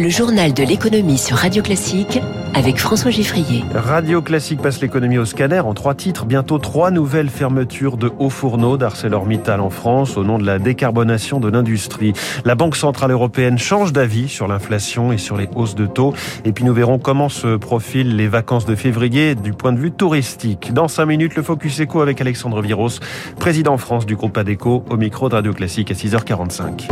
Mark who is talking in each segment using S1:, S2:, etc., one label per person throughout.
S1: Le journal de l'économie sur Radio Classique avec François Giffrier.
S2: Radio Classique passe l'économie au scanner en trois titres. Bientôt trois nouvelles fermetures de hauts fourneaux d'ArcelorMittal en France au nom de la décarbonation de l'industrie. La Banque Centrale Européenne change d'avis sur l'inflation et sur les hausses de taux. Et puis nous verrons comment se profilent les vacances de février du point de vue touristique. Dans cinq minutes, le Focus Eco avec Alexandre Viros, président France du groupe ADECO, au micro de Radio Classique à 6h45.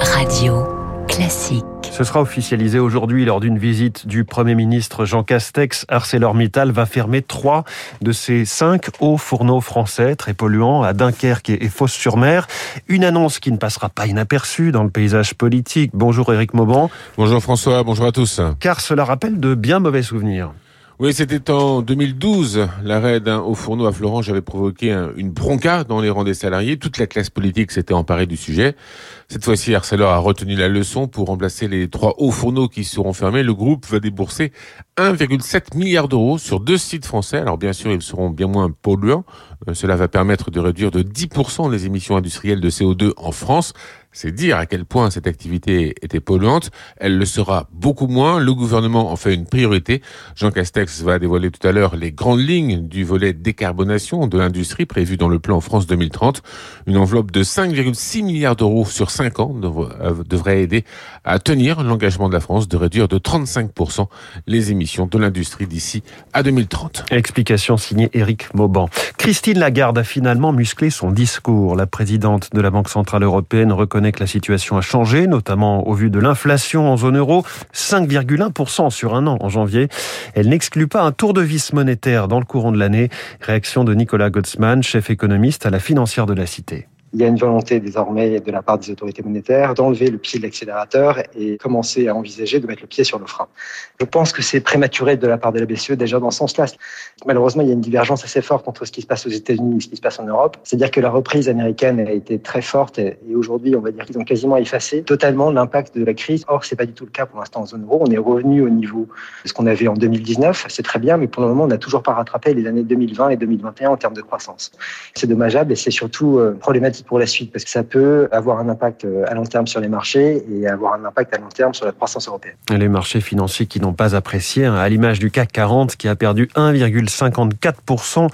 S1: Radio Classique.
S2: Ce sera officialisé aujourd'hui lors d'une visite du Premier ministre Jean Castex. ArcelorMittal va fermer trois de ses cinq hauts fourneaux français très polluants à Dunkerque et Fos-sur-Mer. Une annonce qui ne passera pas inaperçue dans le paysage politique. Bonjour Éric Mauban.
S3: Bonjour François, bonjour à tous.
S2: Car cela rappelle de bien mauvais souvenirs.
S3: Oui, c'était en 2012. L'arrêt d'un haut fourneau à Florence avait provoqué une bronca dans les rangs des salariés. Toute la classe politique s'était emparée du sujet. Cette fois-ci, Arcelor a retenu la leçon pour remplacer les trois hauts fourneaux qui seront fermés. Le groupe va débourser 1,7 milliard d'euros sur deux sites français. Alors bien sûr, ils seront bien moins polluants. Euh, cela va permettre de réduire de 10% les émissions industrielles de CO2 en France. C'est dire à quel point cette activité était polluante. Elle le sera beaucoup moins. Le gouvernement en fait une priorité. Jean Castex va dévoiler tout à l'heure les grandes lignes du volet décarbonation de l'industrie prévu dans le plan France 2030. Une enveloppe de 5,6 milliards d'euros sur 5 ans euh, devrait aider à tenir l'engagement de la France de réduire de 35% les émissions de l'industrie d'ici à 2030.
S2: Explication signée Éric Mauban. Christine Lagarde a finalement musclé son discours. La présidente de la Banque Centrale Européenne reconnaît que la situation a changé, notamment au vu de l'inflation en zone euro, 5,1% sur un an en janvier. Elle n'exclut pas un tour de vis monétaire dans le courant de l'année. Réaction de Nicolas Gottsman, chef économiste à la financière de la Cité
S4: il y a une volonté désormais de la part des autorités monétaires d'enlever le pied de l'accélérateur et commencer à envisager de mettre le pied sur le frein. Je pense que c'est prématuré de la part de la BCE déjà dans ce sens-là. Malheureusement, il y a une divergence assez forte entre ce qui se passe aux États-Unis et ce qui se passe en Europe. C'est-à-dire que la reprise américaine a été très forte et aujourd'hui, on va dire qu'ils ont quasiment effacé totalement l'impact de la crise. Or, c'est pas du tout le cas pour l'instant en zone euro. On est revenu au niveau de ce qu'on avait en 2019. C'est très bien, mais pour le moment, on n'a toujours pas rattrapé les années 2020 et 2021 en termes de croissance. C'est dommageable et c'est surtout euh, problématique pour la suite parce que ça peut avoir un impact euh, à long terme sur les marchés et avoir un impact à long terme sur la croissance européenne.
S2: Les marchés financiers qui n'ont pas apprécié, hein, à l'image du CAC 40 qui a perdu 1,54%.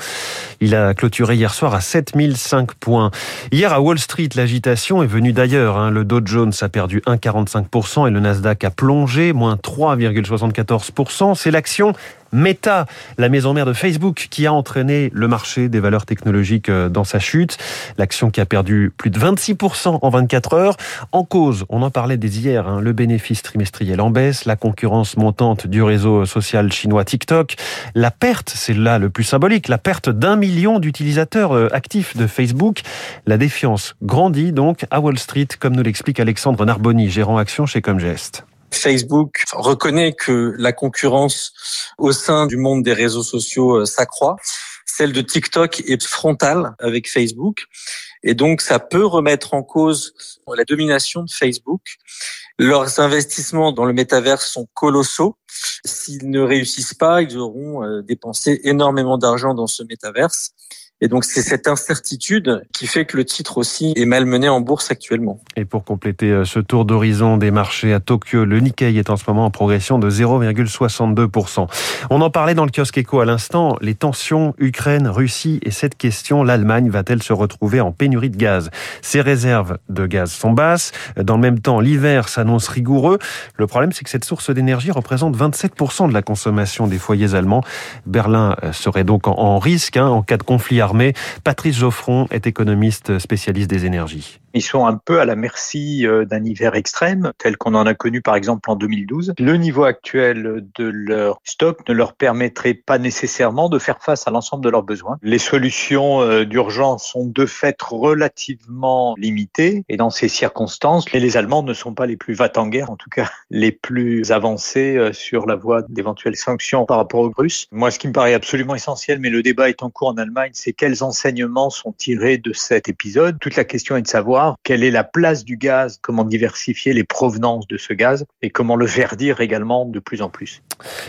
S2: Il a clôturé hier soir à 7005 points. Hier à Wall Street, l'agitation est venue d'ailleurs. Hein. Le Dow Jones a perdu 1,45% et le Nasdaq a plongé, moins 3,74%. C'est l'action Meta, la maison mère de Facebook, qui a entraîné le marché des valeurs technologiques euh, dans sa chute. L'action qui a perdu plus de 26% en 24 heures. En cause, on en parlait dès hier, hein, le bénéfice trimestriel en baisse, la concurrence montante du réseau social chinois TikTok, la perte, c'est là le plus symbolique, la perte d'un million d'utilisateurs euh, actifs de Facebook. La défiance grandit donc à Wall Street, comme nous l'explique Alexandre Narboni, gérant action chez Comgest.
S5: Facebook reconnaît que la concurrence au sein du monde des réseaux sociaux euh, s'accroît. Celle de TikTok est frontale avec Facebook. Et donc, ça peut remettre en cause la domination de Facebook. Leurs investissements dans le métaverse sont colossaux. S'ils ne réussissent pas, ils auront euh, dépensé énormément d'argent dans ce métaverse. Et donc c'est cette incertitude qui fait que le titre aussi est malmené en bourse actuellement.
S2: Et pour compléter euh, ce tour d'horizon des marchés à Tokyo, le Nikkei est en ce moment en progression de 0,62%. On en parlait dans le kiosque éco à l'instant, les tensions Ukraine-Russie et cette question, l'Allemagne va-t-elle se retrouver en pénurie de gaz? Ses réserves de gaz sont basses. Dans le même temps, l'hiver s'annonce rigoureux. Le problème, c'est que cette source d'énergie représente 27% de la consommation des foyers allemands. Berlin euh, serait donc en risque hein, en cas de conflit armé Patrice Geoffron est économiste spécialiste des énergies.
S6: Ils sont un peu à la merci euh, d'un hiver extrême, tel qu'on en a connu par exemple en 2012. Le niveau actuel de leur stock ne leur permettrait pas nécessairement de faire face à l'ensemble de leurs besoins. Les solutions euh, d'urgence sont de fait relativement limitées et dans ces circonstances, les Allemands ne sont pas les plus va en guerre, en tout cas les plus avancés euh, sur la voie d'éventuelles sanctions par rapport aux Russes. Moi, ce qui me paraît absolument essentiel, mais le débat est en cours en Allemagne, c'est quels enseignements sont tirés de cet épisode. Toute la question est de savoir quelle est la place du gaz, comment diversifier les provenances de ce gaz et comment le verdir également de plus en plus.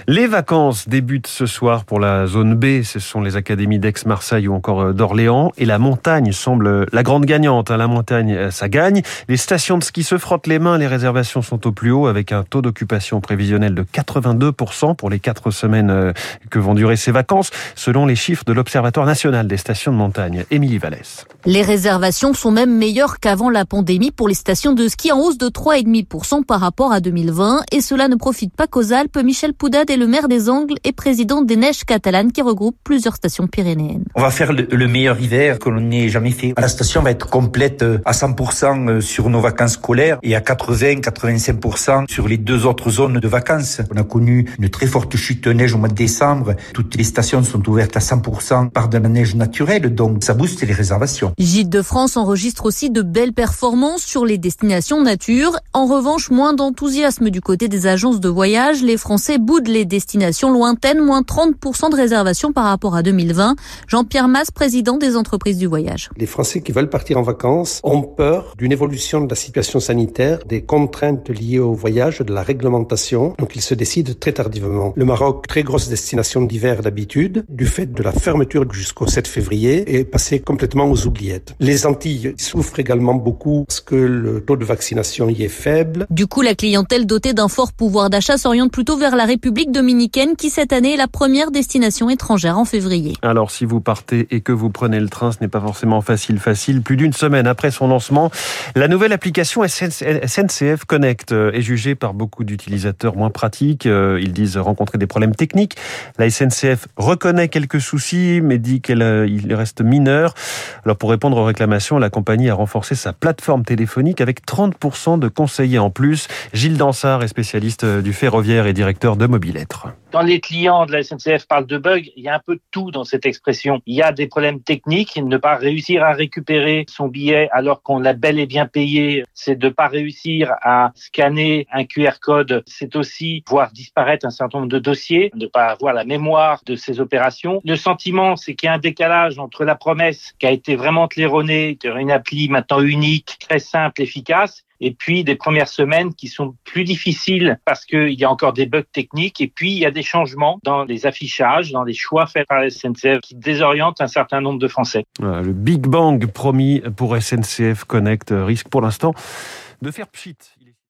S2: Les vacances débutent ce soir pour la zone B. Ce sont les académies d'Aix-Marseille ou encore euh, d'Orléans. Et la montagne semble la grande gagnante. Hein. La montagne, euh, ça gagne. Les stations de ski se frottent les mains. Les réservations sont au plus haut avec un taux d'occupation prévisionnel de 82% pour les quatre semaines euh, que vont durer ces vacances, selon les chiffres de l'Observatoire national des stations de montagne. Émilie Vallès.
S7: Les réservations sont même meilleures qu'avant la pandémie pour les stations de ski en hausse de 3,5% par rapport à 2020. Et cela ne profite pas qu'aux Alpes. Michel Poudade est le maire des Angles et président des Neiges catalanes qui regroupe plusieurs stations pyrénéennes.
S8: On va faire le, meilleur hiver que l'on ait jamais fait. La station va être complète euh, à 100% euh, sur nos vacances scolaires et à 80-85% sur les deux autres zones de vacances. On a connu une très forte chute de neige au mois de décembre. Toutes les stations sont ouvertes à 100% par de la neige naturelle, donc ça booste les réservations.
S7: Gîte de France enregistre aussi de belles performances sur les destinations nature. En revanche, moins d'enthousiasme du côté des agences de voyage. Les Français boudent les destinations lointaines, moins 30% de réservations par rapport à 2020. Jean-Pierre Masse, président des entreprises du voyage.
S9: Les Français qui veulent partir en vacances ont peur d'une évolution de la situation sanitaire, des contraintes liées au voyage, de la réglementation. Donc ils se décident très tardivement. Le Maroc, très grosse destination d'hiver d'habitude, du fait de la fermeture jusqu'au 7 février, est passé complètement aux oubliettes. Les Antilles souffrent également beaucoup parce que le taux de vaccination y est faible.
S7: Du coup, la clientèle dotée d'un fort pouvoir d'achat s'oriente plutôt vers la République dominicaine qui cette année est la première destination étrangère en février.
S2: Alors si vous partez et que vous prenez le train, ce n'est pas forcément facile facile. Plus d'une semaine après son lancement, la nouvelle application SNCF Connect euh, est jugée par beaucoup d'utilisateurs moins pratique. Euh, ils disent rencontrer des problèmes techniques. La SNCF reconnaît quelques soucis mais dit qu'il euh, reste mineur. Alors pour répondre aux réclamations, la compagnie a renforcé sa plateforme téléphonique avec 30% de conseillers en plus. Gilles Dansard est spécialiste du ferroviaire et directeur de Mobilettre.
S10: Quand les clients de la SNCF parlent de bugs, il y a un peu de tout dans cette expression. Il y a des problèmes techniques, ne pas réussir à récupérer son billet alors qu'on l'a bel et bien payé, c'est de pas réussir à scanner un QR code, c'est aussi voir disparaître un certain nombre de dossiers, ne pas avoir la mémoire de ces opérations. Le sentiment, c'est qu'il y a un décalage entre la promesse qui a été vraiment claironnée, une appli maintenant unique, très simple, efficace, et puis des premières semaines qui sont plus difficiles parce qu'il y a encore des bugs techniques et puis il y a des changements dans les affichages, dans les choix faits par SNCF qui désorientent un certain nombre de Français.
S2: le Big Bang promis pour SNCF Connect risque pour l'instant de faire pchit.